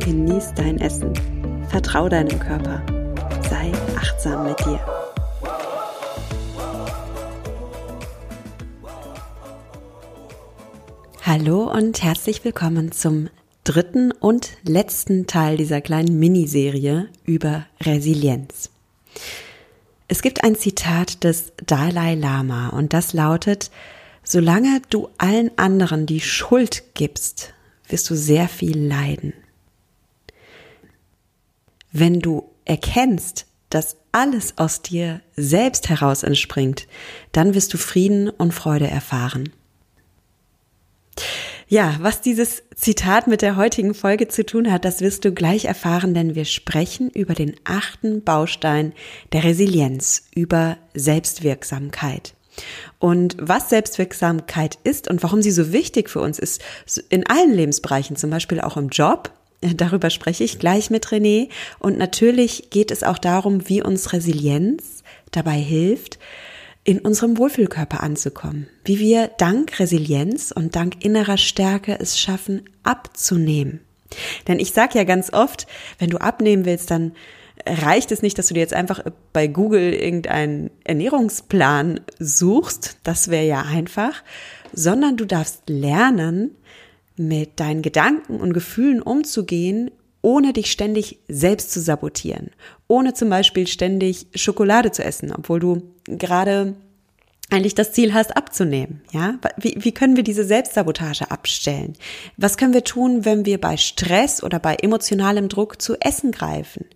genieß dein Essen, vertrau deinem Körper, sei achtsam mit dir. Hallo und herzlich willkommen zum dritten und letzten Teil dieser kleinen Miniserie über Resilienz. Es gibt ein Zitat des Dalai Lama und das lautet, solange du allen anderen die Schuld gibst, wirst du sehr viel leiden. Wenn du erkennst, dass alles aus dir selbst heraus entspringt, dann wirst du Frieden und Freude erfahren. Ja, was dieses Zitat mit der heutigen Folge zu tun hat, das wirst du gleich erfahren, denn wir sprechen über den achten Baustein der Resilienz, über Selbstwirksamkeit. Und was Selbstwirksamkeit ist und warum sie so wichtig für uns ist, in allen Lebensbereichen, zum Beispiel auch im Job, darüber spreche ich gleich mit René. Und natürlich geht es auch darum, wie uns Resilienz dabei hilft, in unserem Wohlfühlkörper anzukommen, wie wir dank Resilienz und dank innerer Stärke es schaffen, abzunehmen. Denn ich sage ja ganz oft, wenn du abnehmen willst, dann reicht es nicht, dass du dir jetzt einfach bei Google irgendeinen Ernährungsplan suchst, das wäre ja einfach, sondern du darfst lernen, mit deinen Gedanken und Gefühlen umzugehen, ohne dich ständig selbst zu sabotieren, ohne zum Beispiel ständig Schokolade zu essen, obwohl du gerade eigentlich das Ziel hast, abzunehmen. Ja, wie, wie können wir diese Selbstsabotage abstellen? Was können wir tun, wenn wir bei Stress oder bei emotionalem Druck zu Essen greifen?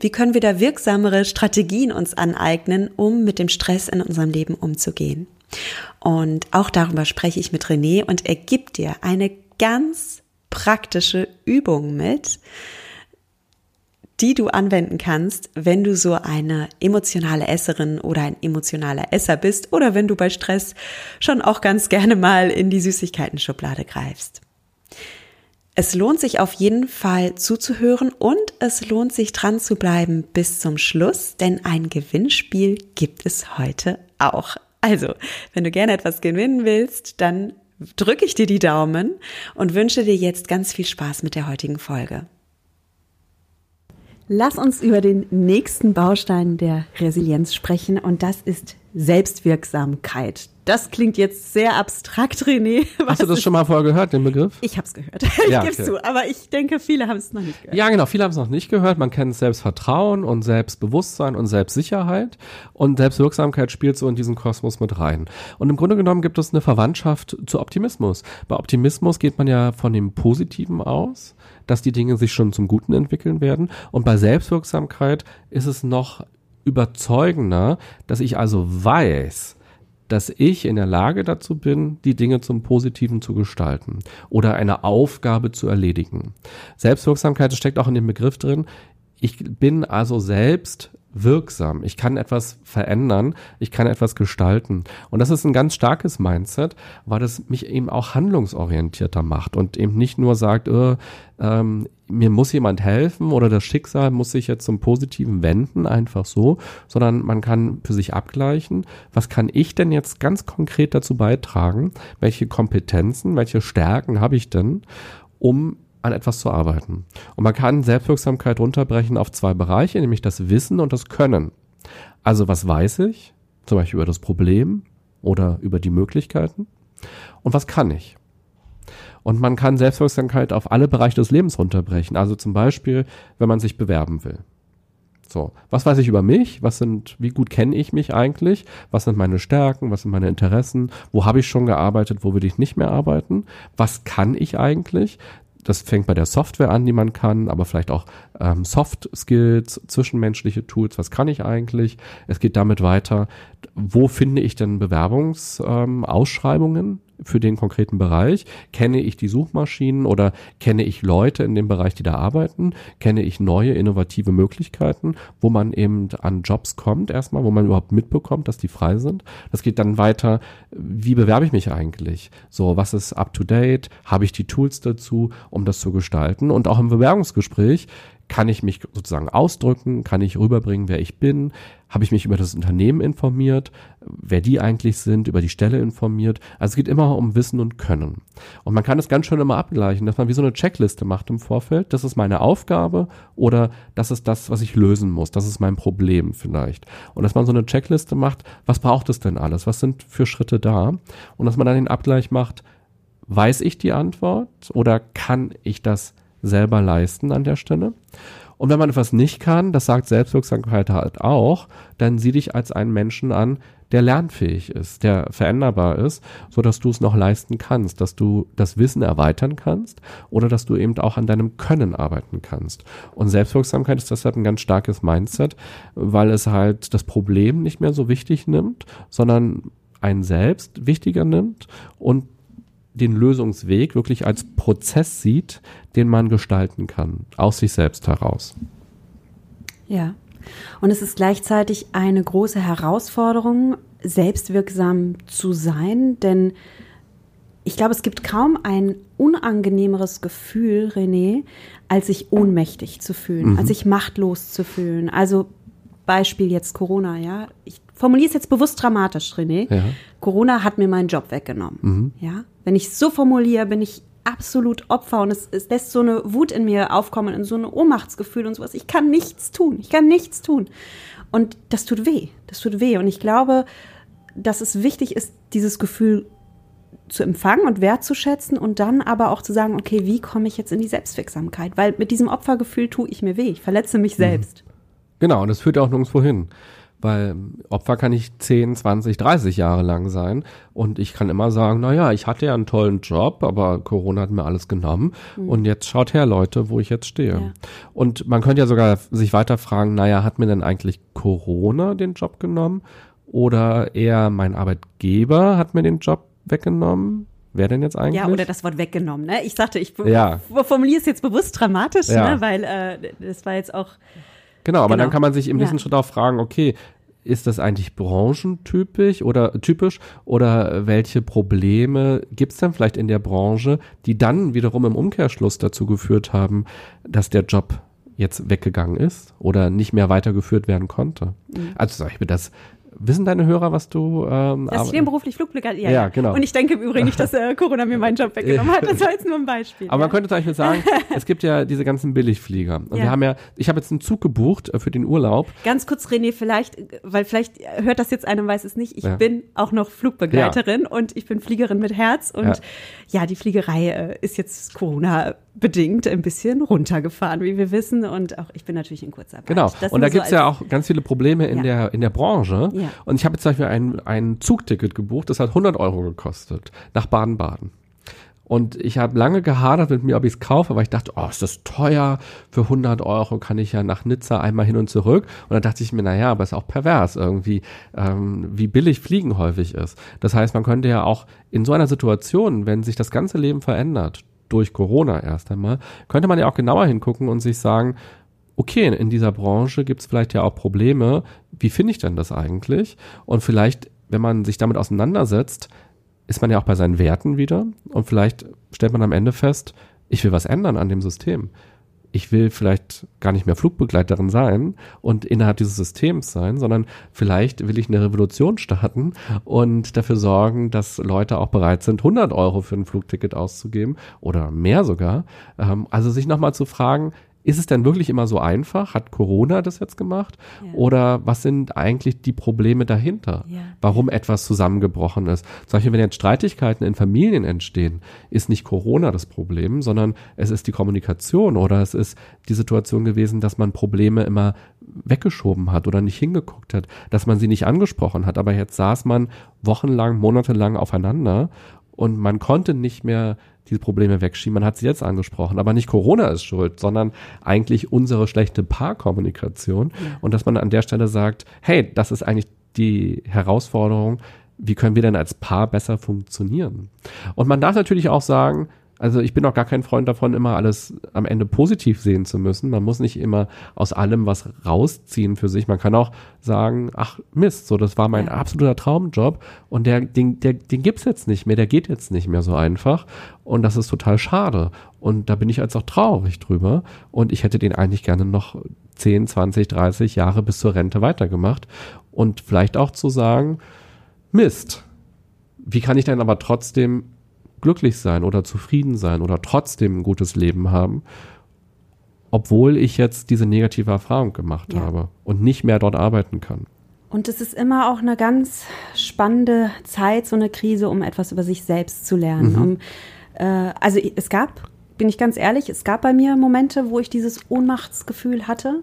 Wie können wir da wirksamere Strategien uns aneignen, um mit dem Stress in unserem Leben umzugehen? Und auch darüber spreche ich mit René und er gibt dir eine ganz praktische Übung mit, die du anwenden kannst, wenn du so eine emotionale Esserin oder ein emotionaler Esser bist oder wenn du bei Stress schon auch ganz gerne mal in die Süßigkeiten-Schublade greifst. Es lohnt sich auf jeden Fall zuzuhören und es lohnt sich dran zu bleiben bis zum Schluss, denn ein Gewinnspiel gibt es heute auch. Also, wenn du gerne etwas gewinnen willst, dann drücke ich dir die Daumen und wünsche dir jetzt ganz viel Spaß mit der heutigen Folge. Lass uns über den nächsten Baustein der Resilienz sprechen und das ist Selbstwirksamkeit. Das klingt jetzt sehr abstrakt, René. Hast du das schon mal vorher gehört, den Begriff? Ich habe es gehört. Ich ja, gebe okay. zu, aber ich denke, viele haben es noch nicht gehört. Ja, genau, viele haben es noch nicht gehört. Man kennt Selbstvertrauen und Selbstbewusstsein und Selbstsicherheit und Selbstwirksamkeit spielt so in diesen Kosmos mit rein. Und im Grunde genommen gibt es eine Verwandtschaft zu Optimismus. Bei Optimismus geht man ja von dem Positiven aus dass die Dinge sich schon zum Guten entwickeln werden. Und bei Selbstwirksamkeit ist es noch überzeugender, dass ich also weiß, dass ich in der Lage dazu bin, die Dinge zum Positiven zu gestalten oder eine Aufgabe zu erledigen. Selbstwirksamkeit steckt auch in dem Begriff drin. Ich bin also selbst wirksam. Ich kann etwas verändern, ich kann etwas gestalten. Und das ist ein ganz starkes Mindset, weil es mich eben auch handlungsorientierter macht und eben nicht nur sagt, äh, ähm, mir muss jemand helfen oder das Schicksal muss sich jetzt zum Positiven wenden, einfach so, sondern man kann für sich abgleichen, was kann ich denn jetzt ganz konkret dazu beitragen, welche Kompetenzen, welche Stärken habe ich denn, um an etwas zu arbeiten. Und man kann Selbstwirksamkeit runterbrechen auf zwei Bereiche, nämlich das Wissen und das Können. Also was weiß ich, zum Beispiel über das Problem oder über die Möglichkeiten und was kann ich. Und man kann Selbstwirksamkeit auf alle Bereiche des Lebens runterbrechen. Also zum Beispiel, wenn man sich bewerben will. So, was weiß ich über mich? Was sind, wie gut kenne ich mich eigentlich? Was sind meine Stärken? Was sind meine Interessen? Wo habe ich schon gearbeitet? Wo will ich nicht mehr arbeiten? Was kann ich eigentlich? Das fängt bei der Software an, die man kann, aber vielleicht auch ähm, Soft Skills, zwischenmenschliche Tools, was kann ich eigentlich? Es geht damit weiter, wo finde ich denn Bewerbungsausschreibungen? Ähm, für den konkreten Bereich? Kenne ich die Suchmaschinen oder kenne ich Leute in dem Bereich, die da arbeiten? Kenne ich neue innovative Möglichkeiten, wo man eben an Jobs kommt erstmal, wo man überhaupt mitbekommt, dass die frei sind? Das geht dann weiter. Wie bewerbe ich mich eigentlich? So, was ist up to date? Habe ich die Tools dazu, um das zu gestalten? Und auch im Bewerbungsgespräch kann ich mich sozusagen ausdrücken? Kann ich rüberbringen, wer ich bin? Habe ich mich über das Unternehmen informiert? Wer die eigentlich sind? Über die Stelle informiert? Also es geht immer um Wissen und Können. Und man kann es ganz schön immer abgleichen, dass man wie so eine Checkliste macht im Vorfeld. Das ist meine Aufgabe oder das ist das, was ich lösen muss. Das ist mein Problem vielleicht. Und dass man so eine Checkliste macht, was braucht es denn alles? Was sind für Schritte da? Und dass man dann den Abgleich macht, weiß ich die Antwort oder kann ich das selber leisten an der Stelle. Und wenn man etwas nicht kann, das sagt Selbstwirksamkeit halt auch, dann sieh dich als einen Menschen an, der lernfähig ist, der veränderbar ist, so dass du es noch leisten kannst, dass du das Wissen erweitern kannst oder dass du eben auch an deinem Können arbeiten kannst. Und Selbstwirksamkeit ist deshalb ein ganz starkes Mindset, weil es halt das Problem nicht mehr so wichtig nimmt, sondern einen selbst wichtiger nimmt und den Lösungsweg wirklich als Prozess sieht, den man gestalten kann, aus sich selbst heraus. Ja. Und es ist gleichzeitig eine große Herausforderung, selbstwirksam zu sein, denn ich glaube, es gibt kaum ein unangenehmeres Gefühl, René, als sich ohnmächtig zu fühlen, mhm. als sich machtlos zu fühlen. Also Beispiel jetzt Corona, ja. Ich formuliere es jetzt bewusst dramatisch, René. Ja. Corona hat mir meinen Job weggenommen. Mhm. Ja. Wenn ich es so formuliere, bin ich absolut Opfer und es, es lässt so eine Wut in mir aufkommen und so ein Ohnmachtsgefühl und sowas. Ich kann nichts tun. Ich kann nichts tun. Und das tut weh. Das tut weh. Und ich glaube, dass es wichtig ist, dieses Gefühl zu empfangen und wertzuschätzen und dann aber auch zu sagen, okay, wie komme ich jetzt in die Selbstwirksamkeit? Weil mit diesem Opfergefühl tue ich mir weh. Ich verletze mich mhm. Genau, und das führt ja auch nirgendwo hin. Weil Opfer kann ich 10, 20, 30 Jahre lang sein. Und ich kann immer sagen, naja, ich hatte ja einen tollen Job, aber Corona hat mir alles genommen. Mhm. Und jetzt schaut her, Leute, wo ich jetzt stehe. Ja. Und man könnte ja sogar sich weiter fragen, naja, hat mir denn eigentlich Corona den Job genommen? Oder eher mein Arbeitgeber hat mir den Job weggenommen? Wer denn jetzt eigentlich? Ja, oder das Wort weggenommen. Ne? Ich sagte, ich ja. formuliere es jetzt bewusst dramatisch, ja. ne? weil äh, das war jetzt auch Genau, aber genau. dann kann man sich im nächsten ja. Schritt auch fragen, okay, ist das eigentlich branchentypisch oder typisch oder welche Probleme gibt es denn vielleicht in der Branche, die dann wiederum im Umkehrschluss dazu geführt haben, dass der Job jetzt weggegangen ist oder nicht mehr weitergeführt werden konnte. Mhm. Also ich mir, das Wissen deine Hörer, was du ähm, Dass ich nebenberuflich Flugbegleiter, ja, ja, genau. Und ich denke im Übrigen nicht, dass äh, Corona mir meinen Job weggenommen hat. Das war jetzt nur ein Beispiel. Aber ja. man könnte zum Beispiel sagen, es gibt ja diese ganzen Billigflieger. Und ja. wir haben ja, ich habe jetzt einen Zug gebucht äh, für den Urlaub. Ganz kurz, René, vielleicht, weil vielleicht hört das jetzt einer, weiß es nicht. Ich ja. bin auch noch Flugbegleiterin und ich bin Fliegerin mit Herz. Und ja, die Fliegerei äh, ist jetzt Corona bedingt ein bisschen runtergefahren, wie wir wissen. Und auch ich bin natürlich in Kurzarbeit. Genau. Das und da so gibt's ja auch ganz viele Probleme in, der, in der Branche. Ja. Und ich habe jetzt zum Beispiel ein, ein Zugticket gebucht, das hat 100 Euro gekostet, nach Baden-Baden. Und ich habe lange gehadert mit mir, ob ich es kaufe, weil ich dachte, oh, ist das teuer? Für 100 Euro kann ich ja nach Nizza einmal hin und zurück. Und dann dachte ich mir, naja, aber ist auch pervers irgendwie, ähm, wie billig Fliegen häufig ist. Das heißt, man könnte ja auch in so einer Situation, wenn sich das ganze Leben verändert, durch Corona erst einmal, könnte man ja auch genauer hingucken und sich sagen, okay, in dieser Branche gibt es vielleicht ja auch Probleme. Wie finde ich denn das eigentlich? Und vielleicht, wenn man sich damit auseinandersetzt, ist man ja auch bei seinen Werten wieder und vielleicht stellt man am Ende fest, ich will was ändern an dem System ich will vielleicht gar nicht mehr Flugbegleiterin sein und innerhalb dieses Systems sein, sondern vielleicht will ich eine Revolution starten und dafür sorgen, dass Leute auch bereit sind, 100 Euro für ein Flugticket auszugeben oder mehr sogar. Ähm, also sich nochmal zu fragen, ist es denn wirklich immer so einfach? Hat Corona das jetzt gemacht? Ja. Oder was sind eigentlich die Probleme dahinter? Ja. Warum etwas zusammengebrochen ist? Zum Beispiel, wenn jetzt Streitigkeiten in Familien entstehen, ist nicht Corona das Problem, sondern es ist die Kommunikation oder es ist die Situation gewesen, dass man Probleme immer weggeschoben hat oder nicht hingeguckt hat, dass man sie nicht angesprochen hat. Aber jetzt saß man wochenlang, monatelang aufeinander und man konnte nicht mehr diese Probleme wegschieben. Man hat sie jetzt angesprochen, aber nicht Corona ist schuld, sondern eigentlich unsere schlechte Paarkommunikation. Ja. Und dass man an der Stelle sagt, hey, das ist eigentlich die Herausforderung, wie können wir denn als Paar besser funktionieren? Und man darf natürlich auch sagen, also ich bin auch gar kein Freund davon, immer alles am Ende positiv sehen zu müssen. Man muss nicht immer aus allem was rausziehen für sich. Man kann auch sagen, ach Mist, so das war mein ja. absoluter Traumjob und der, den, der, den gibt's jetzt nicht mehr, der geht jetzt nicht mehr so einfach und das ist total schade. Und da bin ich jetzt auch traurig drüber und ich hätte den eigentlich gerne noch 10, 20, 30 Jahre bis zur Rente weitergemacht und vielleicht auch zu sagen, Mist, wie kann ich denn aber trotzdem glücklich sein oder zufrieden sein oder trotzdem ein gutes Leben haben, obwohl ich jetzt diese negative Erfahrung gemacht ja. habe und nicht mehr dort arbeiten kann. Und es ist immer auch eine ganz spannende Zeit, so eine Krise, um etwas über sich selbst zu lernen. Mhm. Um, äh, also es gab, bin ich ganz ehrlich, es gab bei mir Momente, wo ich dieses Ohnmachtsgefühl hatte.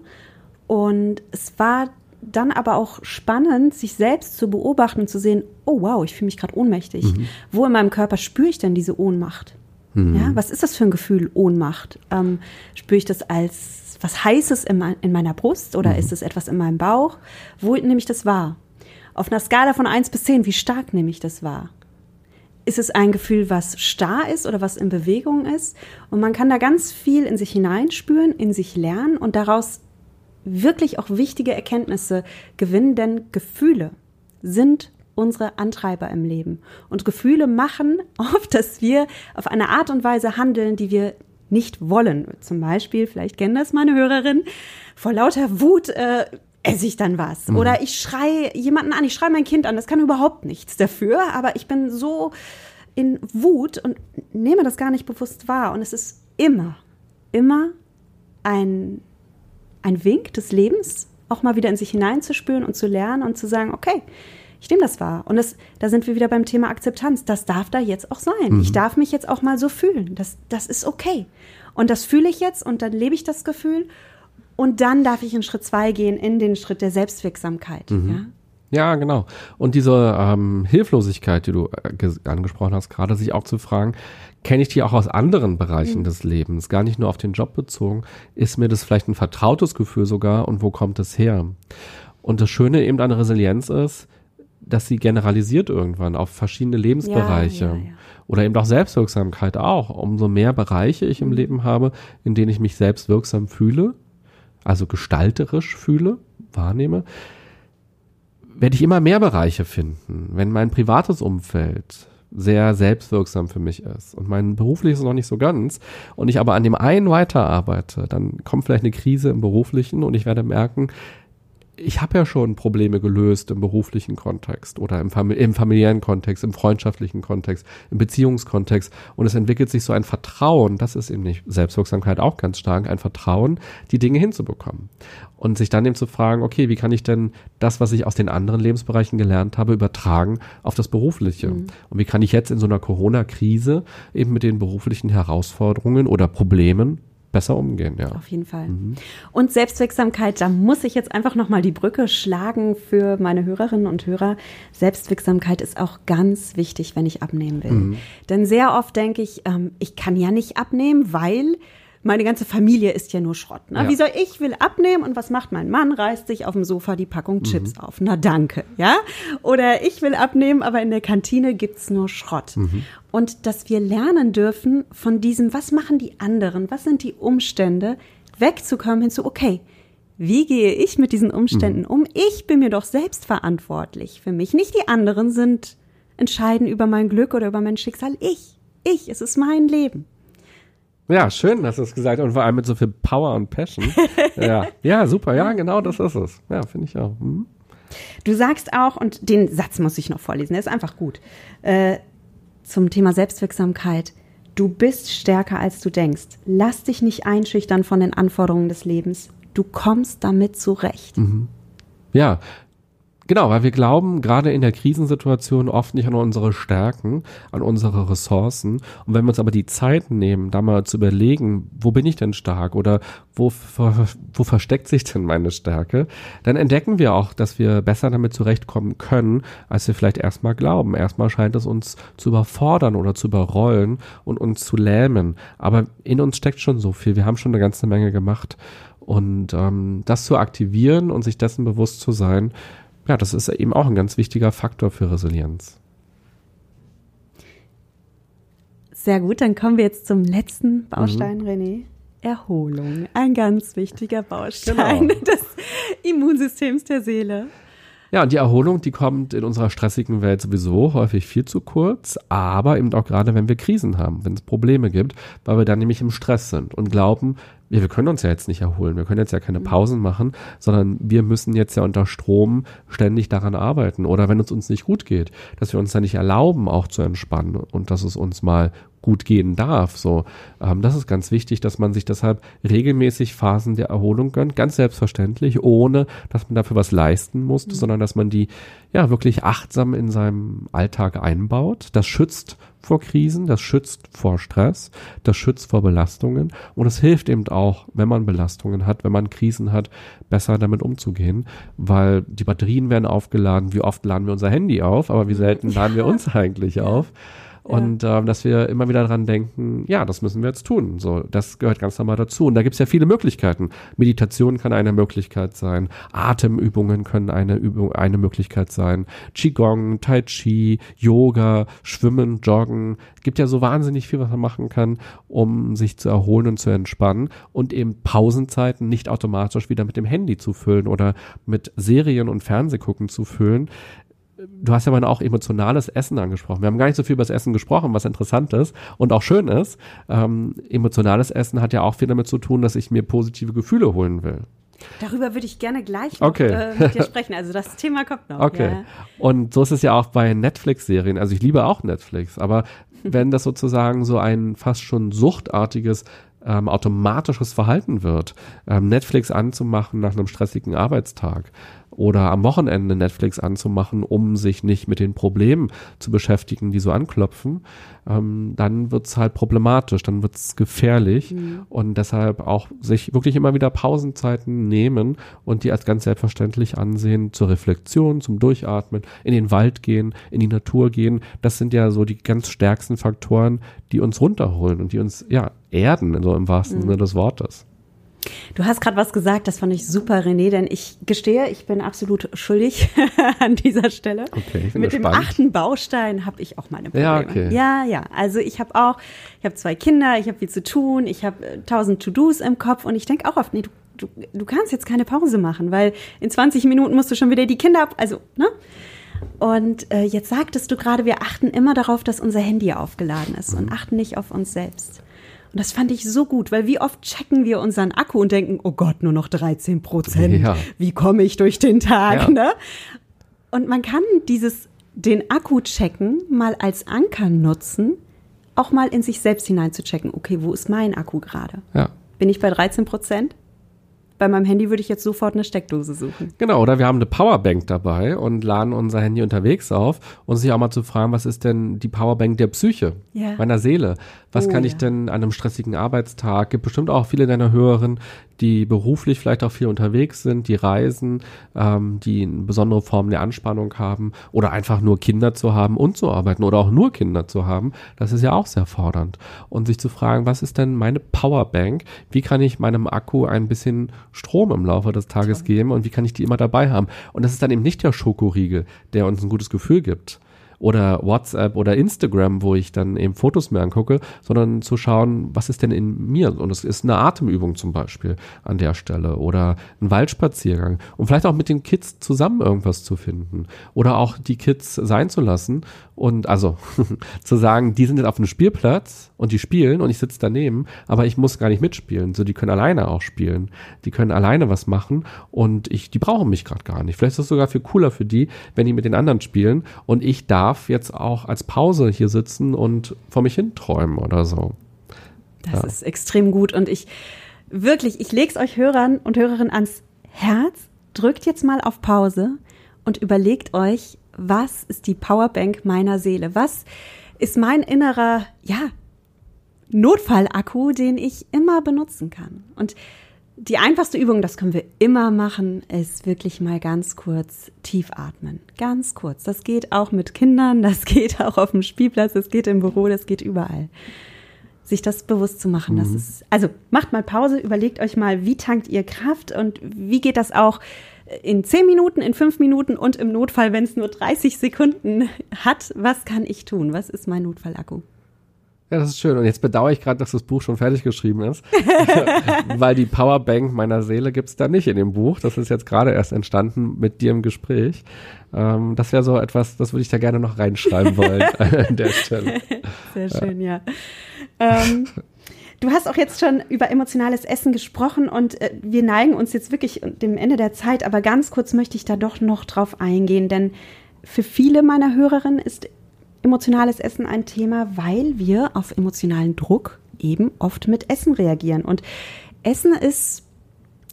Und es war dann aber auch spannend, sich selbst zu beobachten und zu sehen, oh wow, ich fühle mich gerade ohnmächtig. Mhm. Wo in meinem Körper spüre ich denn diese Ohnmacht? Mhm. Ja, was ist das für ein Gefühl, Ohnmacht? Ähm, spüre ich das als was Heißes in, in meiner Brust oder mhm. ist es etwas in meinem Bauch? Wo nehme ich das wahr? Auf einer Skala von 1 bis 10, wie stark nehme ich das wahr? Ist es ein Gefühl, was starr ist oder was in Bewegung ist? Und man kann da ganz viel in sich hineinspüren, in sich lernen und daraus wirklich auch wichtige Erkenntnisse gewinnen, denn Gefühle sind unsere Antreiber im Leben. Und Gefühle machen oft, dass wir auf eine Art und Weise handeln, die wir nicht wollen. Zum Beispiel, vielleicht kennen das meine Hörerin, vor lauter Wut äh, esse ich dann was. Mhm. Oder ich schreie jemanden an, ich schreie mein Kind an, das kann überhaupt nichts dafür, aber ich bin so in Wut und nehme das gar nicht bewusst wahr. Und es ist immer, immer ein ein Wink des Lebens, auch mal wieder in sich hineinzuspüren und zu lernen und zu sagen, okay, ich nehme das wahr. Und das, da sind wir wieder beim Thema Akzeptanz. Das darf da jetzt auch sein. Mhm. Ich darf mich jetzt auch mal so fühlen. Das, das ist okay. Und das fühle ich jetzt und dann lebe ich das Gefühl. Und dann darf ich in Schritt zwei gehen, in den Schritt der Selbstwirksamkeit. Mhm. Ja? Ja, genau. Und diese ähm, Hilflosigkeit, die du äh, angesprochen hast, gerade sich auch zu fragen, kenne ich die auch aus anderen Bereichen mhm. des Lebens, gar nicht nur auf den Job bezogen, ist mir das vielleicht ein vertrautes Gefühl sogar und wo kommt es her? Und das Schöne eben an Resilienz ist, dass sie generalisiert irgendwann auf verschiedene Lebensbereiche ja, ja, ja. oder eben auch Selbstwirksamkeit auch. Umso mehr Bereiche ich im mhm. Leben habe, in denen ich mich selbstwirksam fühle, also gestalterisch fühle, wahrnehme, werde ich immer mehr Bereiche finden. Wenn mein privates Umfeld sehr selbstwirksam für mich ist und mein berufliches noch nicht so ganz und ich aber an dem einen weiterarbeite, dann kommt vielleicht eine Krise im beruflichen und ich werde merken, ich habe ja schon Probleme gelöst im beruflichen Kontext oder im, Famili im, familiären Kontext, im freundschaftlichen Kontext, im Beziehungskontext. Und es entwickelt sich so ein Vertrauen, das ist eben nicht Selbstwirksamkeit auch ganz stark, ein Vertrauen, die Dinge hinzubekommen. Und sich dann eben zu fragen, okay, wie kann ich denn das, was ich aus den anderen Lebensbereichen gelernt habe, übertragen auf das Berufliche? Mhm. und wie kann ich jetzt in so einer Corona-Krise eben mit den beruflichen Herausforderungen oder Problemen besser umgehen, ja. Auf jeden Fall. Mhm. Und Selbstwirksamkeit, da muss ich jetzt einfach nochmal die Brücke schlagen für meine Hörerinnen und Hörer. Selbstwirksamkeit ist auch ganz wichtig, wenn ich abnehmen will. Mhm. Denn sehr oft denke ich, ähm, ich kann ja nicht abnehmen, weil meine ganze Familie ist ja nur Schrott. Ne? Ja. Wie soll ich will abnehmen und was macht mein Mann? Reißt sich auf dem Sofa die Packung mhm. Chips auf. Na danke, ja? Oder ich will abnehmen, aber in der Kantine gibt's nur Schrott. Mhm. Und dass wir lernen dürfen von diesem, was machen die anderen? Was sind die Umstände? Wegzukommen hinzu, okay, wie gehe ich mit diesen Umständen mhm. um? Ich bin mir doch selbst verantwortlich für mich. Nicht die anderen sind entscheiden über mein Glück oder über mein Schicksal. Ich, ich, es ist mein Leben. Ja, schön, dass du es gesagt hast und vor allem mit so viel Power und Passion. ja. ja, super, ja, genau das ist es. Ja, finde ich auch. Mhm. Du sagst auch, und den Satz muss ich noch vorlesen, der ist einfach gut, äh, zum Thema Selbstwirksamkeit. Du bist stärker, als du denkst. Lass dich nicht einschüchtern von den Anforderungen des Lebens. Du kommst damit zurecht. Mhm. Ja, Genau, weil wir glauben gerade in der Krisensituation oft nicht an unsere Stärken, an unsere Ressourcen. Und wenn wir uns aber die Zeit nehmen, da mal zu überlegen, wo bin ich denn stark oder wo, wo versteckt sich denn meine Stärke, dann entdecken wir auch, dass wir besser damit zurechtkommen können, als wir vielleicht erstmal glauben. Erstmal scheint es uns zu überfordern oder zu überrollen und uns zu lähmen. Aber in uns steckt schon so viel. Wir haben schon eine ganze Menge gemacht. Und ähm, das zu aktivieren und sich dessen bewusst zu sein, ja, das ist eben auch ein ganz wichtiger Faktor für Resilienz. Sehr gut, dann kommen wir jetzt zum letzten Baustein, mhm. René. Erholung, ein ganz wichtiger Baustein genau. des Immunsystems der Seele. Ja, und die Erholung, die kommt in unserer stressigen Welt sowieso häufig viel zu kurz, aber eben auch gerade, wenn wir Krisen haben, wenn es Probleme gibt, weil wir dann nämlich im Stress sind und glauben, wir können uns ja jetzt nicht erholen, wir können jetzt ja keine mhm. Pausen machen, sondern wir müssen jetzt ja unter Strom ständig daran arbeiten. Oder wenn es uns nicht gut geht, dass wir uns dann nicht erlauben, auch zu entspannen und dass es uns mal gut gehen darf. So, ähm, das ist ganz wichtig, dass man sich deshalb regelmäßig Phasen der Erholung gönnt, ganz selbstverständlich, ohne dass man dafür was leisten muss, mhm. sondern dass man die ja wirklich achtsam in seinem Alltag einbaut. Das schützt vor Krisen, das schützt vor Stress, das schützt vor Belastungen und es hilft eben auch, wenn man Belastungen hat, wenn man Krisen hat, besser damit umzugehen, weil die Batterien werden aufgeladen. Wie oft laden wir unser Handy auf, aber wie selten laden wir uns eigentlich auf? Und ähm, dass wir immer wieder dran denken, ja, das müssen wir jetzt tun. So, das gehört ganz normal dazu. Und da gibt es ja viele Möglichkeiten. Meditation kann eine Möglichkeit sein, Atemübungen können eine Übung, eine Möglichkeit sein, Qigong, Tai Chi, Yoga, Schwimmen, Joggen. Gibt ja so wahnsinnig viel, was man machen kann, um sich zu erholen und zu entspannen und eben Pausenzeiten nicht automatisch wieder mit dem Handy zu füllen oder mit Serien und Fernsehgucken zu füllen du hast ja mal auch emotionales Essen angesprochen. Wir haben gar nicht so viel über das Essen gesprochen, was interessant ist und auch schön ist. Ähm, emotionales Essen hat ja auch viel damit zu tun, dass ich mir positive Gefühle holen will. Darüber würde ich gerne gleich noch, okay. äh, mit dir sprechen. Also das Thema kommt noch. Okay. Ja. Und so ist es ja auch bei Netflix-Serien. Also ich liebe auch Netflix, aber wenn das sozusagen so ein fast schon suchtartiges ähm, automatisches Verhalten wird, ähm, Netflix anzumachen nach einem stressigen Arbeitstag oder am Wochenende Netflix anzumachen, um sich nicht mit den Problemen zu beschäftigen, die so anklopfen, ähm, dann wird's halt problematisch, dann wird's gefährlich mhm. und deshalb auch sich wirklich immer wieder Pausenzeiten nehmen und die als ganz selbstverständlich ansehen zur Reflexion, zum Durchatmen, in den Wald gehen, in die Natur gehen. Das sind ja so die ganz stärksten Faktoren, die uns runterholen und die uns ja erden, so im wahrsten mhm. Sinne des Wortes. Du hast gerade was gesagt, das fand ich super, René, denn ich gestehe, ich bin absolut schuldig an dieser Stelle. Okay, ich bin Mit dem achten Baustein habe ich auch meine Probleme. Ja, okay. ja, ja. Also ich habe auch, ich habe zwei Kinder, ich habe viel zu tun, ich habe äh, tausend To-Dos im Kopf und ich denke auch oft, nee, du, du, du kannst jetzt keine Pause machen, weil in 20 Minuten musst du schon wieder die Kinder ab, also, ne? Und äh, jetzt sagtest du gerade, wir achten immer darauf, dass unser Handy aufgeladen ist und mhm. achten nicht auf uns selbst. Und das fand ich so gut, weil wie oft checken wir unseren Akku und denken, oh Gott, nur noch 13 Prozent. Ja. Wie komme ich durch den Tag? Ja. Ne? Und man kann dieses, den Akku checken, mal als Anker nutzen, auch mal in sich selbst hineinzuchecken. Okay, wo ist mein Akku gerade? Ja. Bin ich bei 13 Prozent? Bei meinem Handy würde ich jetzt sofort eine Steckdose suchen. Genau, oder wir haben eine Powerbank dabei und laden unser Handy unterwegs auf und sich auch mal zu fragen, was ist denn die Powerbank der Psyche, ja. meiner Seele? Was oh, kann ich ja. denn an einem stressigen Arbeitstag? Gibt bestimmt auch viele deiner Hörerinnen, die beruflich vielleicht auch viel unterwegs sind, die reisen, ähm, die eine besondere Form der Anspannung haben oder einfach nur Kinder zu haben und zu arbeiten oder auch nur Kinder zu haben, das ist ja auch sehr fordernd. Und sich zu fragen, was ist denn meine Powerbank? Wie kann ich meinem Akku ein bisschen Strom im Laufe des Tages geben und wie kann ich die immer dabei haben? Und das ist dann eben nicht der Schokoriegel, der uns ein gutes Gefühl gibt oder WhatsApp oder Instagram, wo ich dann eben Fotos mir angucke, sondern zu schauen, was ist denn in mir? Und es ist eine Atemübung zum Beispiel an der Stelle oder ein Waldspaziergang und vielleicht auch mit den Kids zusammen irgendwas zu finden oder auch die Kids sein zu lassen und also zu sagen, die sind jetzt auf einem Spielplatz und die spielen und ich sitze daneben, aber ich muss gar nicht mitspielen. So, die können alleine auch spielen. Die können alleine was machen und ich, die brauchen mich gerade gar nicht. Vielleicht ist es sogar viel cooler für die, wenn die mit den anderen spielen und ich darf jetzt auch als Pause hier sitzen und vor mich hin träumen oder so. Das ja. ist extrem gut und ich wirklich, ich leg's euch Hörern und Hörerinnen ans Herz. Drückt jetzt mal auf Pause und überlegt euch, was ist die Powerbank meiner Seele? Was ist mein innerer, ja, Notfallakku, den ich immer benutzen kann? Und die einfachste Übung, das können wir immer machen, ist wirklich mal ganz kurz tief atmen. Ganz kurz. Das geht auch mit Kindern, das geht auch auf dem Spielplatz, das geht im Büro, das geht überall. Sich das bewusst zu machen, mhm. das ist, also macht mal Pause, überlegt euch mal, wie tankt ihr Kraft und wie geht das auch in zehn Minuten, in fünf Minuten und im Notfall, wenn es nur 30 Sekunden hat, was kann ich tun? Was ist mein Notfallakku? Ja, das ist schön. Und jetzt bedauere ich gerade, dass das Buch schon fertig geschrieben ist. Weil die Powerbank meiner Seele gibt's da nicht in dem Buch. Das ist jetzt gerade erst entstanden mit dir im Gespräch. Ähm, das wäre so etwas, das würde ich da gerne noch reinschreiben wollen an der Stelle. Sehr schön, ja. ja. Ähm, Du hast auch jetzt schon über emotionales Essen gesprochen und äh, wir neigen uns jetzt wirklich dem Ende der Zeit, aber ganz kurz möchte ich da doch noch drauf eingehen, denn für viele meiner Hörerinnen ist emotionales Essen ein Thema, weil wir auf emotionalen Druck eben oft mit Essen reagieren. Und Essen ist,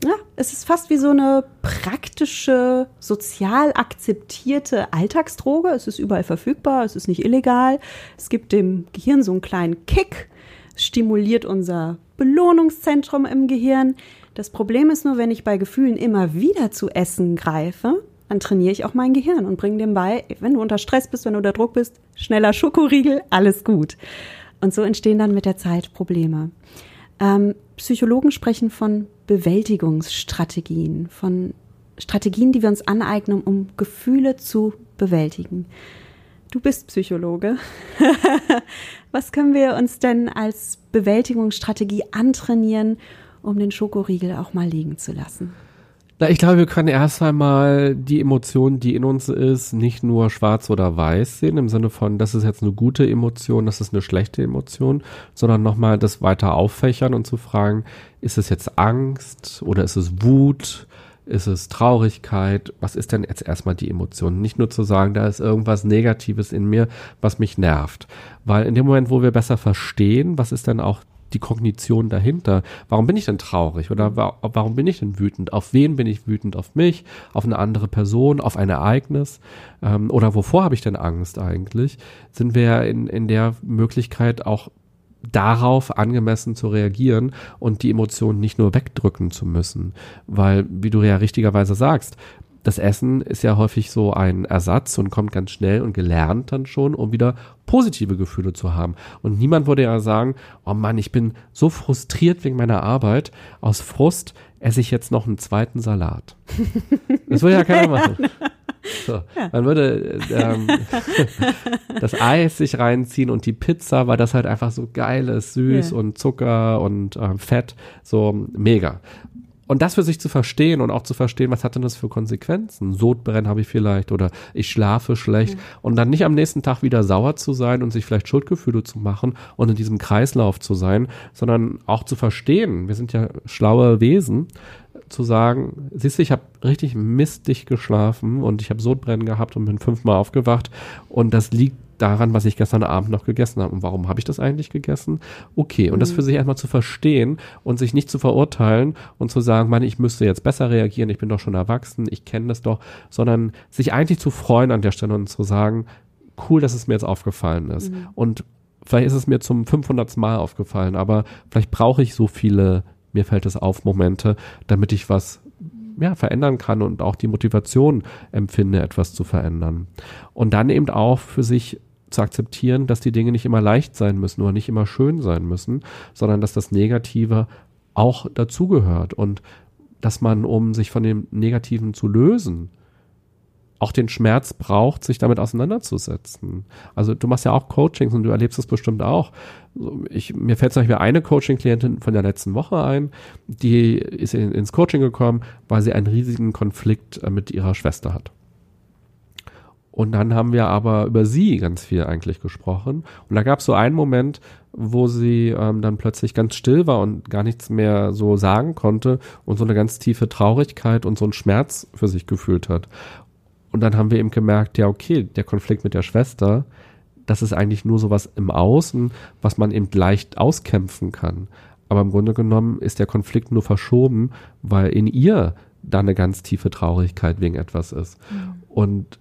ja, es ist fast wie so eine praktische, sozial akzeptierte Alltagsdroge. Es ist überall verfügbar, es ist nicht illegal. Es gibt dem Gehirn so einen kleinen Kick, stimuliert unser Belohnungszentrum im Gehirn. Das Problem ist nur, wenn ich bei Gefühlen immer wieder zu Essen greife, dann trainiere ich auch mein Gehirn und bringe dem bei, wenn du unter Stress bist, wenn du unter Druck bist, schneller Schokoriegel, alles gut. Und so entstehen dann mit der Zeit Probleme. Ähm, Psychologen sprechen von Bewältigungsstrategien, von Strategien, die wir uns aneignen, um Gefühle zu bewältigen. Du bist Psychologe. Was können wir uns denn als Bewältigungsstrategie antrainieren, um den Schokoriegel auch mal liegen zu lassen? Na, ich glaube, wir können erst einmal die Emotion, die in uns ist, nicht nur schwarz oder weiß sehen, im Sinne von, das ist jetzt eine gute Emotion, das ist eine schlechte Emotion, sondern nochmal das weiter auffächern und zu fragen, ist es jetzt Angst oder ist es Wut? Ist es Traurigkeit? Was ist denn jetzt erstmal die Emotion? Nicht nur zu sagen, da ist irgendwas Negatives in mir, was mich nervt. Weil in dem Moment, wo wir besser verstehen, was ist denn auch die Kognition dahinter. Warum bin ich denn traurig oder wa warum bin ich denn wütend? Auf wen bin ich wütend? Auf mich? Auf eine andere Person? Auf ein Ereignis? Ähm, oder wovor habe ich denn Angst eigentlich? Sind wir in, in der Möglichkeit auch darauf angemessen zu reagieren und die Emotionen nicht nur wegdrücken zu müssen. Weil, wie du ja richtigerweise sagst, das Essen ist ja häufig so ein Ersatz und kommt ganz schnell und gelernt dann schon, um wieder positive Gefühle zu haben. Und niemand würde ja sagen, oh Mann, ich bin so frustriert wegen meiner Arbeit. Aus Frust esse ich jetzt noch einen zweiten Salat. Das würde ja keiner machen. So. Man würde ähm, das Eis sich reinziehen und die Pizza, weil das halt einfach so geil ist, süß ja. und Zucker und ähm, Fett, so mega. Und das für sich zu verstehen und auch zu verstehen, was hat denn das für Konsequenzen? Sodbrennen habe ich vielleicht oder ich schlafe schlecht mhm. und dann nicht am nächsten Tag wieder sauer zu sein und sich vielleicht Schuldgefühle zu machen und in diesem Kreislauf zu sein, sondern auch zu verstehen, wir sind ja schlaue Wesen, zu sagen, siehst du, ich habe richtig mistig geschlafen und ich habe Sodbrennen gehabt und bin fünfmal aufgewacht und das liegt daran, was ich gestern Abend noch gegessen habe. Und warum habe ich das eigentlich gegessen? Okay, und mhm. das für sich erstmal zu verstehen und sich nicht zu verurteilen und zu sagen, meine, ich müsste jetzt besser reagieren, ich bin doch schon erwachsen, ich kenne das doch, sondern sich eigentlich zu freuen an der Stelle und zu sagen, cool, dass es mir jetzt aufgefallen ist. Mhm. Und vielleicht ist es mir zum 500. Mal aufgefallen, aber vielleicht brauche ich so viele, mir fällt es auf, Momente, damit ich was ja, verändern kann und auch die Motivation empfinde, etwas zu verändern. Und dann eben auch für sich zu akzeptieren, dass die Dinge nicht immer leicht sein müssen oder nicht immer schön sein müssen, sondern dass das Negative auch dazugehört und dass man, um sich von dem Negativen zu lösen, auch den Schmerz braucht, sich damit auseinanderzusetzen. Also du machst ja auch Coachings und du erlebst es bestimmt auch. Ich, mir fällt zum Beispiel eine Coaching-Klientin von der letzten Woche ein, die ist in, ins Coaching gekommen, weil sie einen riesigen Konflikt äh, mit ihrer Schwester hat. Und dann haben wir aber über sie ganz viel eigentlich gesprochen. Und da gab es so einen Moment, wo sie ähm, dann plötzlich ganz still war und gar nichts mehr so sagen konnte und so eine ganz tiefe Traurigkeit und so einen Schmerz für sich gefühlt hat. Und dann haben wir eben gemerkt, ja, okay, der Konflikt mit der Schwester, das ist eigentlich nur so was im Außen, was man eben leicht auskämpfen kann. Aber im Grunde genommen ist der Konflikt nur verschoben, weil in ihr da eine ganz tiefe Traurigkeit wegen etwas ist. Mhm. Und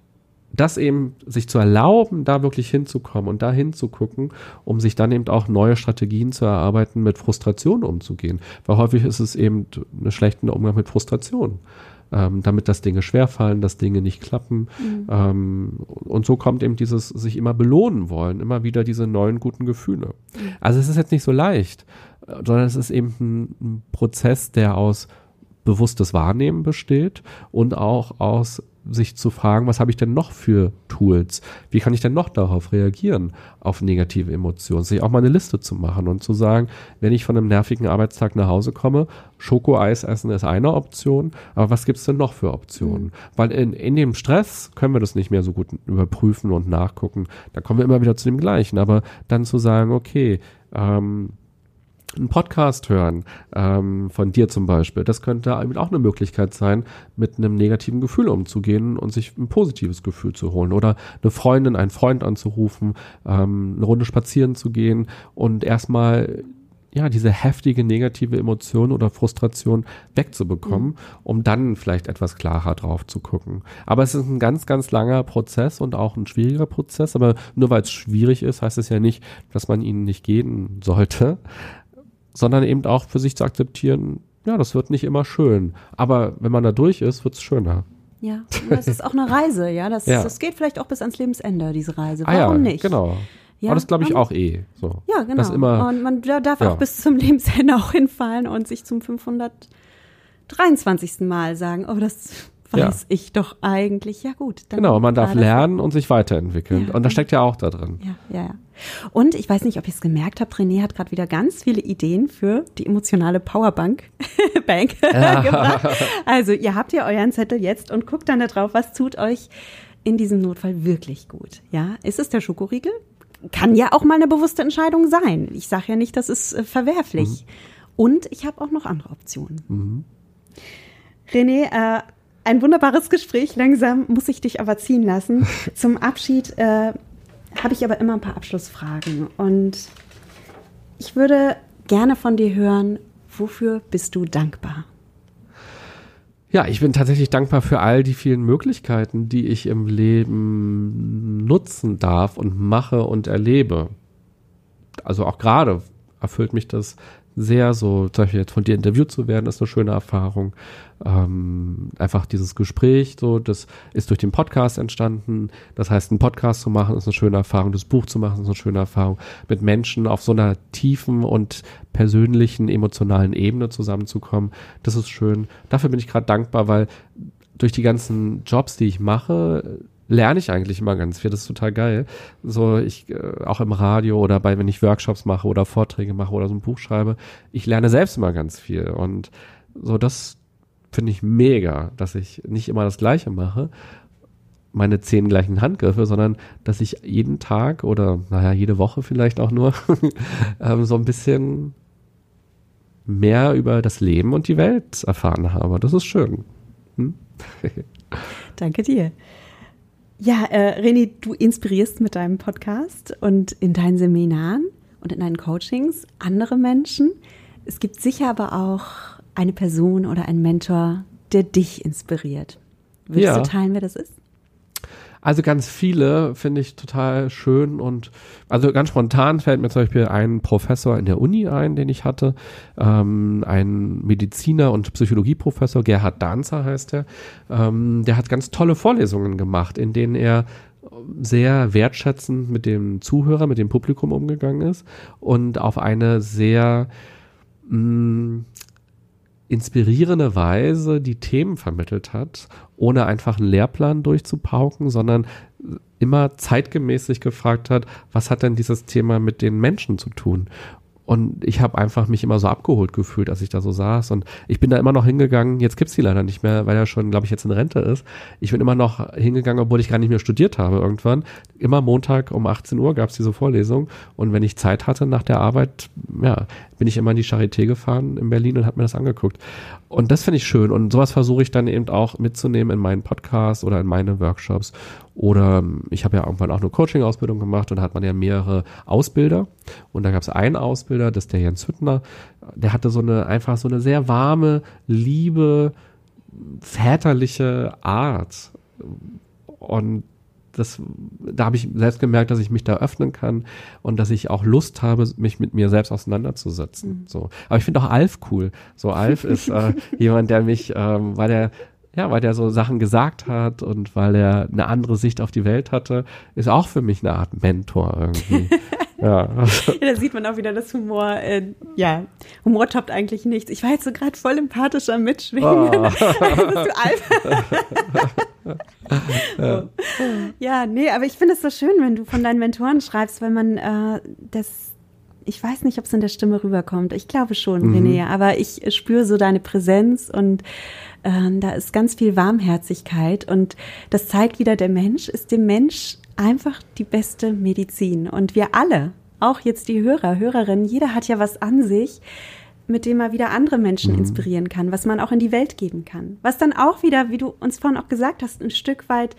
das eben sich zu erlauben, da wirklich hinzukommen und da hinzugucken, um sich dann eben auch neue Strategien zu erarbeiten, mit Frustration umzugehen. Weil häufig ist es eben ein schlechter Umgang mit Frustration. Ähm, damit dass Dinge schwerfallen, dass Dinge nicht klappen. Mhm. Ähm, und so kommt eben dieses sich immer belohnen wollen, immer wieder diese neuen guten Gefühle. Mhm. Also es ist jetzt nicht so leicht, sondern es ist eben ein, ein Prozess, der aus bewusstes Wahrnehmen besteht und auch aus sich zu fragen, was habe ich denn noch für Tools? Wie kann ich denn noch darauf reagieren, auf negative Emotionen? Sich auch mal eine Liste zu machen und zu sagen, wenn ich von einem nervigen Arbeitstag nach Hause komme, Schokoeis essen ist eine Option, aber was gibt es denn noch für Optionen? Mhm. Weil in, in dem Stress können wir das nicht mehr so gut überprüfen und nachgucken. Da kommen wir immer wieder zu dem Gleichen. Aber dann zu sagen, okay, ähm, einen Podcast hören, ähm, von dir zum Beispiel. Das könnte auch eine Möglichkeit sein, mit einem negativen Gefühl umzugehen und sich ein positives Gefühl zu holen. Oder eine Freundin, einen Freund anzurufen, ähm, eine Runde spazieren zu gehen und erstmal ja, diese heftige negative Emotion oder Frustration wegzubekommen, mhm. um dann vielleicht etwas klarer drauf zu gucken. Aber es ist ein ganz, ganz langer Prozess und auch ein schwieriger Prozess. Aber nur weil es schwierig ist, heißt es ja nicht, dass man ihn nicht gehen sollte sondern eben auch für sich zu akzeptieren, ja, das wird nicht immer schön. Aber wenn man da durch ist, wird es schöner. Ja, das ist auch eine Reise, ja. Das, ja. das geht vielleicht auch bis ans Lebensende, diese Reise. Warum ah, ja, nicht? Genau. Ja, Aber das glaube ich auch eh. So. Ja, genau. Das immer, und man darf ja. auch bis zum Lebensende auch hinfallen und sich zum 523. Mal sagen, oh, das weiß ja. ich doch eigentlich. Ja gut. genau, man darf lernen und sich weiterentwickeln. Ja, und das steckt ja auch da drin. Ja, ja, ja. Und ich weiß nicht, ob ihr es gemerkt habt, René hat gerade wieder ganz viele Ideen für die emotionale Powerbank Bank gebracht. Also ihr habt ja euren Zettel jetzt und guckt dann da drauf, was tut euch in diesem Notfall wirklich gut. Ja, ist es der Schokoriegel? Kann ja auch mal eine bewusste Entscheidung sein. Ich sage ja nicht, das ist äh, verwerflich. Mhm. Und ich habe auch noch andere Optionen. Mhm. René, äh, ein wunderbares Gespräch. Langsam muss ich dich aber ziehen lassen. Zum Abschied äh, habe ich aber immer ein paar Abschlussfragen. Und ich würde gerne von dir hören, wofür bist du dankbar? Ja, ich bin tatsächlich dankbar für all die vielen Möglichkeiten, die ich im Leben nutzen darf und mache und erlebe. Also auch gerade erfüllt mich das sehr so, zum Beispiel jetzt von dir interviewt zu werden, ist eine schöne Erfahrung. Ähm, einfach dieses Gespräch, so, das ist durch den Podcast entstanden. Das heißt, einen Podcast zu machen, ist eine schöne Erfahrung. Das Buch zu machen, ist eine schöne Erfahrung. Mit Menschen auf so einer tiefen und persönlichen, emotionalen Ebene zusammenzukommen, das ist schön. Dafür bin ich gerade dankbar, weil durch die ganzen Jobs, die ich mache, lerne ich eigentlich immer ganz viel. Das ist total geil. So, ich, äh, auch im Radio oder bei, wenn ich Workshops mache oder Vorträge mache oder so ein Buch schreibe, ich lerne selbst immer ganz viel. Und so, das finde ich mega, dass ich nicht immer das Gleiche mache, meine zehn gleichen Handgriffe, sondern dass ich jeden Tag oder, naja, jede Woche vielleicht auch nur ähm, so ein bisschen mehr über das Leben und die Welt erfahren habe. Das ist schön. Hm? Danke dir. Ja, äh, René, du inspirierst mit deinem Podcast und in deinen Seminaren und in deinen Coachings andere Menschen. Es gibt sicher aber auch eine Person oder einen Mentor, der dich inspiriert. Würdest ja. du teilen, wer das ist? Also ganz viele finde ich total schön und also ganz spontan fällt mir zum Beispiel ein Professor in der Uni ein, den ich hatte, ähm, ein Mediziner und Psychologieprofessor, Gerhard Danzer heißt er, ähm, der hat ganz tolle Vorlesungen gemacht, in denen er sehr wertschätzend mit dem Zuhörer, mit dem Publikum umgegangen ist und auf eine sehr mh, mm, inspirierende Weise die Themen vermittelt hat, ohne einfach einen Lehrplan durchzupauken, sondern immer zeitgemäßig gefragt hat, was hat denn dieses Thema mit den Menschen zu tun? Und ich habe einfach mich immer so abgeholt gefühlt, als ich da so saß. Und ich bin da immer noch hingegangen. Jetzt gibt's die leider nicht mehr, weil er schon, glaube ich, jetzt in Rente ist. Ich bin immer noch hingegangen, obwohl ich gar nicht mehr studiert habe irgendwann. Immer Montag um 18 Uhr gab's diese Vorlesung. Und wenn ich Zeit hatte nach der Arbeit, ja, bin ich immer in die Charité gefahren in Berlin und habe mir das angeguckt. Und das finde ich schön. Und sowas versuche ich dann eben auch mitzunehmen in meinen Podcasts oder in meine Workshops. Oder ähm, ich habe ja irgendwann auch eine Coaching-Ausbildung gemacht und da hat man ja mehrere Ausbilder. Und da gab es einen Ausbilder, das ist der Jens Hüttner. Der hatte so eine, einfach so eine sehr warme, liebe, väterliche Art. Und das, da habe ich selbst gemerkt, dass ich mich da öffnen kann und dass ich auch Lust habe, mich mit mir selbst auseinanderzusetzen. Mhm. So, aber ich finde auch Alf cool. So Alf ist äh, jemand, der mich, ähm, weil der ja, weil der so Sachen gesagt hat und weil er eine andere Sicht auf die Welt hatte, ist auch für mich eine Art Mentor irgendwie. Ja. ja. Da sieht man auch wieder das Humor. Äh, ja, Humor toppt eigentlich nichts. Ich war jetzt so gerade voll empathisch am Mitschwingen. Oh. Bist du ja. oh. ja, nee, aber ich finde es so schön, wenn du von deinen Mentoren schreibst, weil man äh, das ich weiß nicht, ob es in der Stimme rüberkommt. Ich glaube schon, mhm. René, aber ich spüre so deine Präsenz und äh, da ist ganz viel Warmherzigkeit und das zeigt wieder, der Mensch ist dem Mensch einfach die beste Medizin. Und wir alle, auch jetzt die Hörer, Hörerinnen, jeder hat ja was an sich, mit dem man wieder andere Menschen mhm. inspirieren kann, was man auch in die Welt geben kann. Was dann auch wieder, wie du uns vorhin auch gesagt hast, ein Stück weit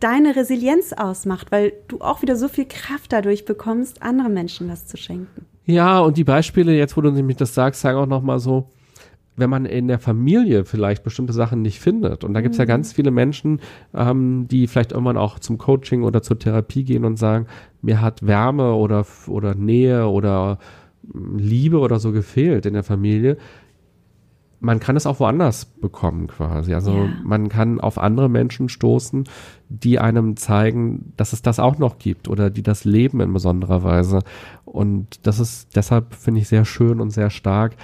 deine Resilienz ausmacht, weil du auch wieder so viel Kraft dadurch bekommst, anderen Menschen was zu schenken. Ja, und die Beispiele, jetzt wo du nämlich das sagst, sagen auch nochmal so, wenn man in der Familie vielleicht bestimmte Sachen nicht findet. Und da gibt es mhm. ja ganz viele Menschen, ähm, die vielleicht irgendwann auch zum Coaching oder zur Therapie gehen und sagen, mir hat Wärme oder, oder Nähe oder hm, Liebe oder so gefehlt in der Familie. Man kann es auch woanders bekommen quasi. Also ja. man kann auf andere Menschen stoßen, die einem zeigen, dass es das auch noch gibt oder die das leben in besonderer Weise. Und das ist deshalb, finde ich, sehr schön und sehr stark,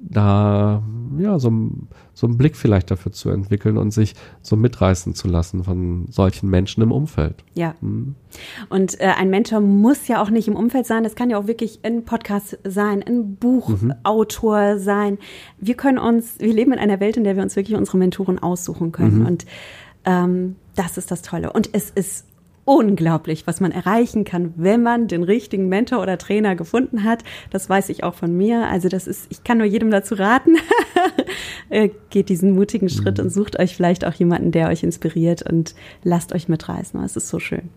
da ja so, so einen Blick vielleicht dafür zu entwickeln und sich so mitreißen zu lassen von solchen Menschen im Umfeld. Ja. Mhm. Und äh, ein Mentor muss ja auch nicht im Umfeld sein, das kann ja auch wirklich ein Podcast sein, ein Buchautor mhm. sein. Wir können uns, wir leben in einer Welt, in der wir uns wirklich unsere Mentoren aussuchen können. Mhm. Und ähm, das ist das Tolle. Und es ist unglaublich, was man erreichen kann, wenn man den richtigen Mentor oder Trainer gefunden hat. Das weiß ich auch von mir. Also das ist, ich kann nur jedem dazu raten. Äh, geht diesen mutigen Schritt mhm. und sucht euch vielleicht auch jemanden, der euch inspiriert und lasst euch mitreißen. Es ist so schön.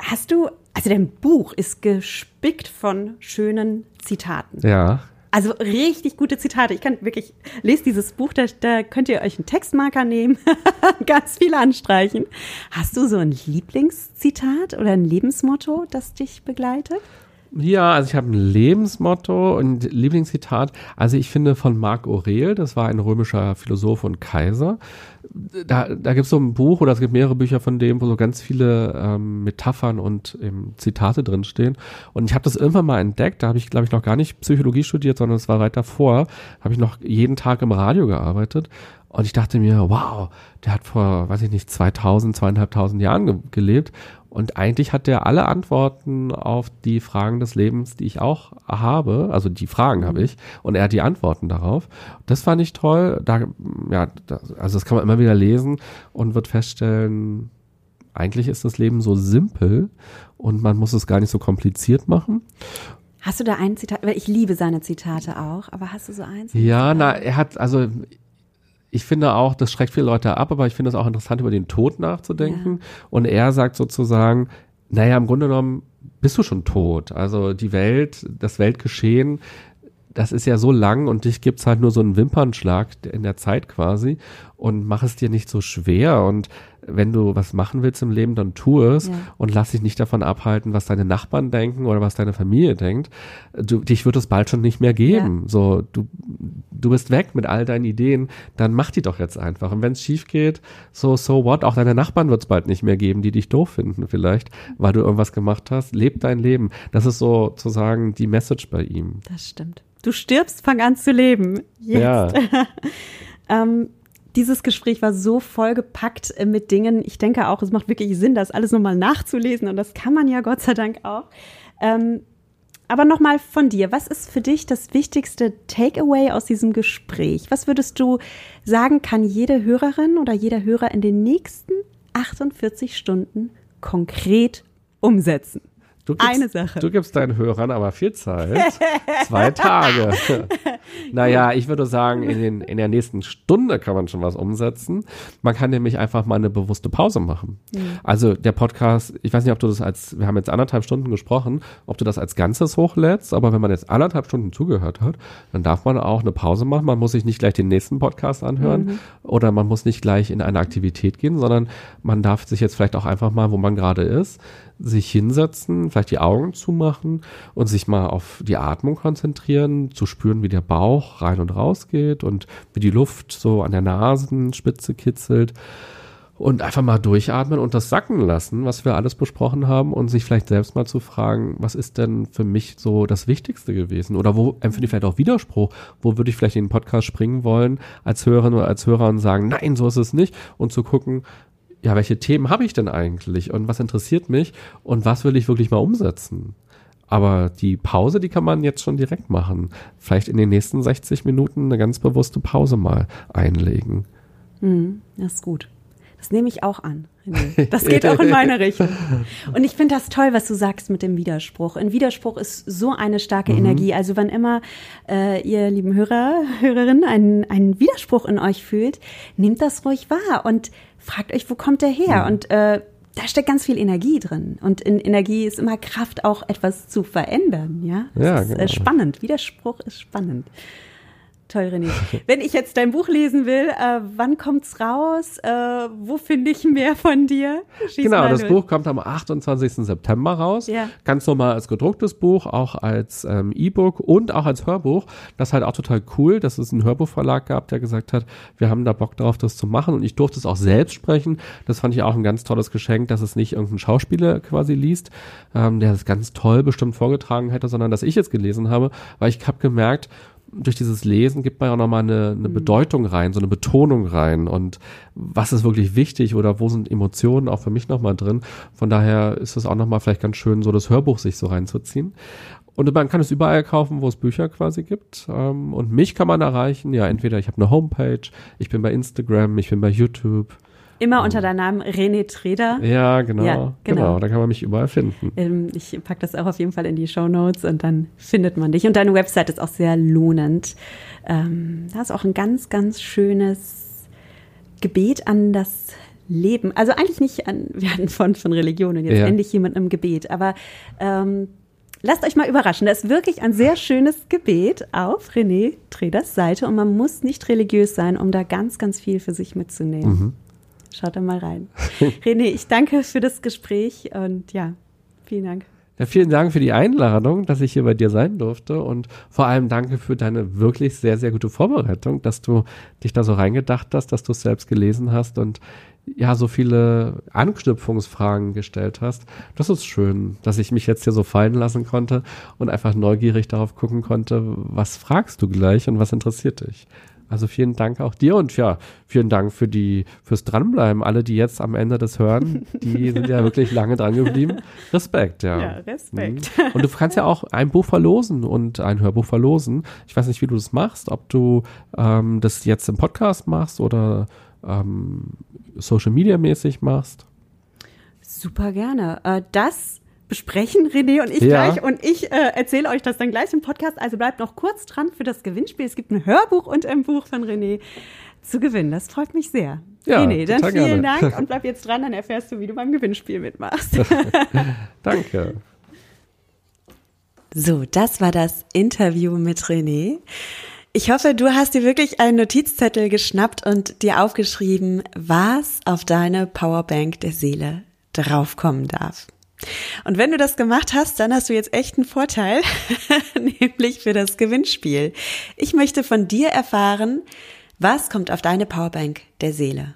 Hast du, also dein Buch ist gespickt von schönen Zitaten. Ja. Also richtig gute Zitate. Ich kann wirklich, lest dieses Buch, da, da könnt ihr euch einen Textmarker nehmen, ganz viel anstreichen. Hast du so ein Lieblingszitat oder ein Lebensmotto, das dich begleitet? Ja, also ich habe ein Lebensmotto und Lieblingszitat. Also ich finde von Marc Aurel, das war ein römischer Philosoph und Kaiser. Da, da gibt es so ein Buch oder es gibt mehrere Bücher von dem, wo so ganz viele ähm, Metaphern und ähm, Zitate drinstehen. Und ich habe das irgendwann mal entdeckt, da habe ich, glaube ich, noch gar nicht Psychologie studiert, sondern es war weit davor, habe ich noch jeden Tag im Radio gearbeitet. Und ich dachte mir, wow, der hat vor, weiß ich nicht, 2000, zweieinhalbtausend Jahren ge gelebt und eigentlich hat er alle Antworten auf die Fragen des Lebens, die ich auch habe. Also die Fragen habe mhm. ich. Und er hat die Antworten darauf. Das fand ich toll. Da, ja, das, also das kann man immer wieder lesen und wird feststellen, eigentlich ist das Leben so simpel und man muss es gar nicht so kompliziert machen. Hast du da ein Zitat? Weil ich liebe seine Zitate auch, aber hast du so eins? Ja, na, er hat, also ich finde auch, das schreckt viele Leute ab, aber ich finde es auch interessant, über den Tod nachzudenken. Ja. Und er sagt sozusagen, naja, im Grunde genommen bist du schon tot. Also die Welt, das Weltgeschehen, das ist ja so lang und dich gibt's halt nur so einen Wimpernschlag in der Zeit quasi und mach es dir nicht so schwer und wenn du was machen willst im Leben, dann tu es ja. und lass dich nicht davon abhalten, was deine Nachbarn denken oder was deine Familie denkt. Du, dich wird es bald schon nicht mehr geben. Ja. So, du, du bist weg mit all deinen Ideen, dann mach die doch jetzt einfach. Und wenn es schief geht, so, so what? Auch deine Nachbarn wird es bald nicht mehr geben, die dich doof finden vielleicht, weil du irgendwas gemacht hast. Leb dein Leben. Das ist sozusagen die Message bei ihm. Das stimmt. Du stirbst, fang an zu leben. Jetzt. Ja. ähm, dieses Gespräch war so vollgepackt äh, mit Dingen. Ich denke auch, es macht wirklich Sinn, das alles nochmal nachzulesen. Und das kann man ja Gott sei Dank auch. Ähm, aber nochmal von dir. Was ist für dich das wichtigste Takeaway aus diesem Gespräch? Was würdest du sagen, kann jede Hörerin oder jeder Hörer in den nächsten 48 Stunden konkret umsetzen? Du gibst, Eine Sache. Du gibst deinen Hörern aber viel Zeit. Zwei Tage. naja, ich würde sagen, in, den, in der nächsten Stunde kann man schon was umsetzen. Man kann nämlich einfach mal eine bewusste Pause machen. Mhm. Also der Podcast, ich weiß nicht, ob du das als, wir haben jetzt anderthalb Stunden gesprochen, ob du das als Ganzes hochlädst, aber wenn man jetzt anderthalb Stunden zugehört hat, dann darf man auch eine Pause machen. Man muss sich nicht gleich den nächsten Podcast anhören mhm. oder man muss nicht gleich in eine Aktivität gehen, sondern man darf sich jetzt vielleicht auch einfach mal, wo man gerade ist, sich hinsetzen, vielleicht die Augen zumachen und sich mal auf die Atmung konzentrieren, zu spüren, wie der Bauch rein und raus geht und wie die Luft so an der Nasenspitze kitzelt. Und einfach mal durchatmen und das sacken lassen, was wir alles besprochen haben und sich vielleicht selbst mal zu fragen, was ist denn für mich so das Wichtigste gewesen? Oder wo empfinde ich vielleicht auch Widerspruch, wo würde ich vielleicht in den Podcast springen wollen als Hörerin oder als Hörer und sagen, nein, so ist es nicht. Und zu gucken, ja, welche Themen habe ich denn eigentlich und was interessiert mich und was will ich wirklich mal umsetzen? Aber die Pause, die kann man jetzt schon direkt machen. Vielleicht in den nächsten 60 Minuten eine ganz bewusste Pause mal einlegen. Mhm, das ist gut. Das nehme ich auch an. Das geht auch in meine Richtung. Und ich finde das toll, was du sagst mit dem Widerspruch. Ein Widerspruch ist so eine starke mhm. Energie. Also wann immer äh, ihr lieben Hörer, Hörerinnen einen, einen Widerspruch in euch fühlt, nehmt das ruhig wahr und fragt euch, wo kommt der her? Mhm. Und äh, da steckt ganz viel Energie drin. Und in Energie ist immer Kraft, auch etwas zu verändern. Ja, das ja, ist äh, genau. spannend. Widerspruch ist spannend. Toll, René. Wenn ich jetzt dein Buch lesen will, äh, wann kommt's raus? Äh, wo finde ich mehr von dir? Schieß genau, das durch. Buch kommt am 28. September raus. Ja. Ganz normal als gedrucktes Buch, auch als ähm, E-Book und auch als Hörbuch. Das ist halt auch total cool, dass es einen Hörbuchverlag gab, der gesagt hat, wir haben da Bock drauf, das zu machen. Und ich durfte es auch selbst sprechen. Das fand ich auch ein ganz tolles Geschenk, dass es nicht irgendein Schauspieler quasi liest, ähm, der es ganz toll bestimmt vorgetragen hätte, sondern dass ich es gelesen habe, weil ich habe gemerkt, durch dieses Lesen gibt man ja auch nochmal eine, eine mhm. Bedeutung rein, so eine Betonung rein und was ist wirklich wichtig oder wo sind Emotionen auch für mich nochmal drin. Von daher ist es auch nochmal vielleicht ganz schön, so das Hörbuch sich so reinzuziehen. Und man kann es überall kaufen, wo es Bücher quasi gibt. Ähm, und mich kann man erreichen. Ja, entweder ich habe eine Homepage, ich bin bei Instagram, ich bin bei YouTube. Immer unter deinem Namen René Treder. Ja, genau, ja, genau. genau. Da kann man mich überall finden. Ähm, ich packe das auch auf jeden Fall in die Show Notes und dann findet man dich. Und deine Website ist auch sehr lohnend. Ähm, da ist auch ein ganz, ganz schönes Gebet an das Leben. Also eigentlich nicht an, wir hatten von, von Religion und jetzt ja. endlich jemand im Gebet, aber ähm, lasst euch mal überraschen. Da ist wirklich ein sehr schönes Gebet auf René Treders Seite und man muss nicht religiös sein, um da ganz, ganz viel für sich mitzunehmen. Mhm. Schaut da mal rein. René, ich danke für das Gespräch und ja, vielen Dank. Ja, vielen Dank für die Einladung, dass ich hier bei dir sein durfte und vor allem danke für deine wirklich sehr, sehr gute Vorbereitung, dass du dich da so reingedacht hast, dass du es selbst gelesen hast und ja, so viele Anknüpfungsfragen gestellt hast. Das ist schön, dass ich mich jetzt hier so fallen lassen konnte und einfach neugierig darauf gucken konnte, was fragst du gleich und was interessiert dich. Also vielen Dank auch dir und ja, vielen Dank für die, fürs Dranbleiben. Alle, die jetzt am Ende das hören, die sind ja wirklich lange dran geblieben. Respekt, ja. Ja, Respekt. Mhm. Und du kannst ja auch ein Buch verlosen und ein Hörbuch verlosen. Ich weiß nicht, wie du das machst, ob du ähm, das jetzt im Podcast machst oder ähm, Social Media mäßig machst. Super gerne. Äh, das besprechen, René und ich ja. gleich. Und ich äh, erzähle euch das dann gleich im Podcast. Also bleibt noch kurz dran für das Gewinnspiel. Es gibt ein Hörbuch und ein Buch von René zu gewinnen. Das freut mich sehr. Ja, René, dann vielen gerne. Dank und bleib jetzt dran, dann erfährst du, wie du beim Gewinnspiel mitmachst. Danke. So, das war das Interview mit René. Ich hoffe, du hast dir wirklich einen Notizzettel geschnappt und dir aufgeschrieben, was auf deine Powerbank der Seele draufkommen darf. Und wenn du das gemacht hast, dann hast du jetzt echt einen Vorteil, nämlich für das Gewinnspiel. Ich möchte von dir erfahren, was kommt auf deine Powerbank der Seele?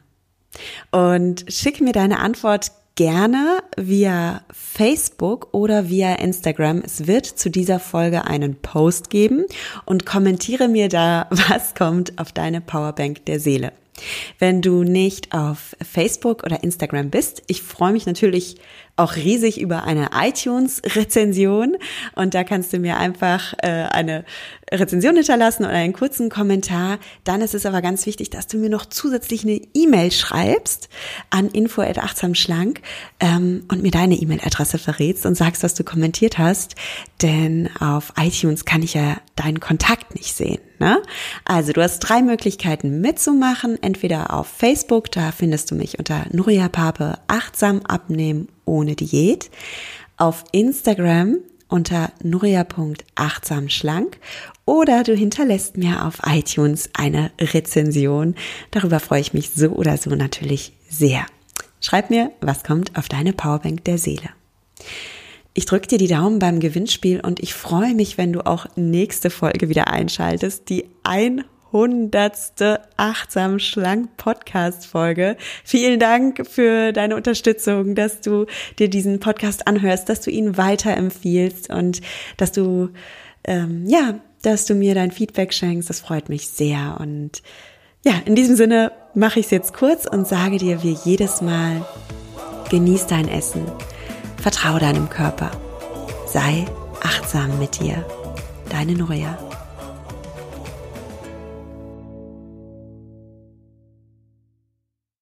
Und schick mir deine Antwort gerne via Facebook oder via Instagram. Es wird zu dieser Folge einen Post geben und kommentiere mir da, was kommt auf deine Powerbank der Seele. Wenn du nicht auf Facebook oder Instagram bist, ich freue mich natürlich auch riesig über eine iTunes-Rezension. Und da kannst du mir einfach äh, eine Rezension hinterlassen oder einen kurzen Kommentar. Dann ist es aber ganz wichtig, dass du mir noch zusätzlich eine E-Mail schreibst an info@achtsamschlank ähm, und mir deine E-Mail-Adresse verrätst und sagst, was du kommentiert hast, denn auf iTunes kann ich ja deinen Kontakt nicht sehen. Ne? Also du hast drei Möglichkeiten mitzumachen. Entweder auf Facebook, da findest du mich unter Nuria Pape achtsam abnehmen ohne Diät. Auf Instagram unter nuria.achtsamschlank oder du hinterlässt mir auf iTunes eine Rezension. Darüber freue ich mich so oder so natürlich sehr. Schreib mir, was kommt auf deine Powerbank der Seele. Ich drücke dir die Daumen beim Gewinnspiel und ich freue mich, wenn du auch nächste Folge wieder einschaltest, die 100 hundertste Achtsam Schlank Podcast Folge. Vielen Dank für deine Unterstützung, dass du dir diesen Podcast anhörst, dass du ihn weiterempfiehlst und dass du, ähm, ja, dass du mir dein Feedback schenkst. Das freut mich sehr. Und ja, in diesem Sinne mache ich es jetzt kurz und sage dir wie jedes Mal, genieß dein Essen, vertraue deinem Körper, sei achtsam mit dir. Deine Nuria.